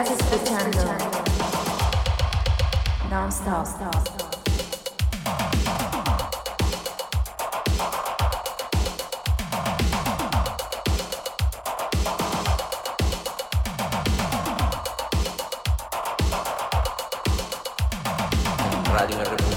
Estás escuchando Non Stop. stop. Radio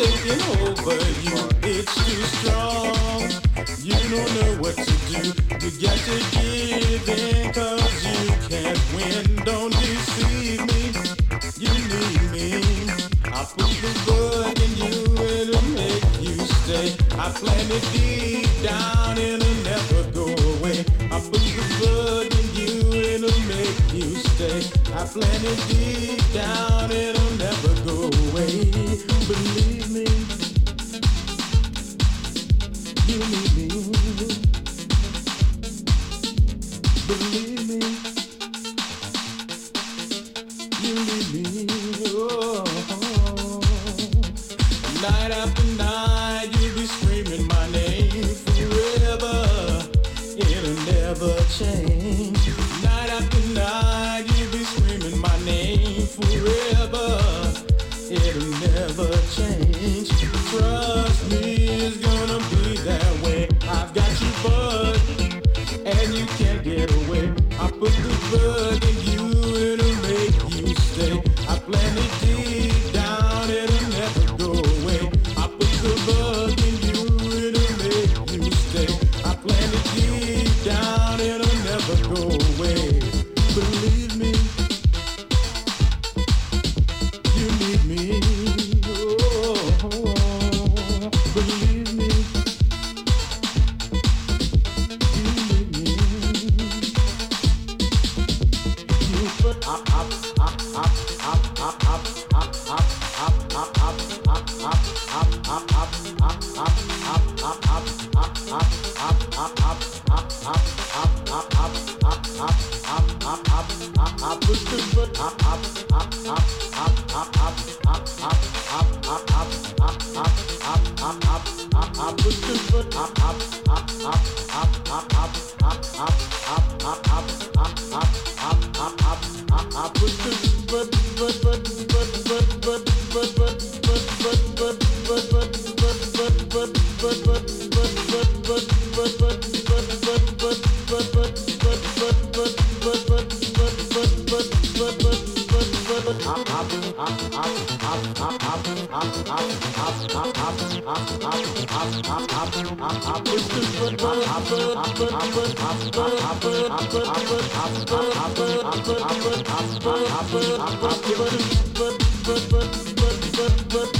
taking over you. It's too strong. You don't know what to do. You got to give in cause you can't win. Don't deceive me. You need me. I put the good in you. It'll make you stay. I plant it deep down. It'll never go away. I put the good in you. It'll make you stay. I plant it deep down. It'll never go away believe me. But, but, but, but, but, but,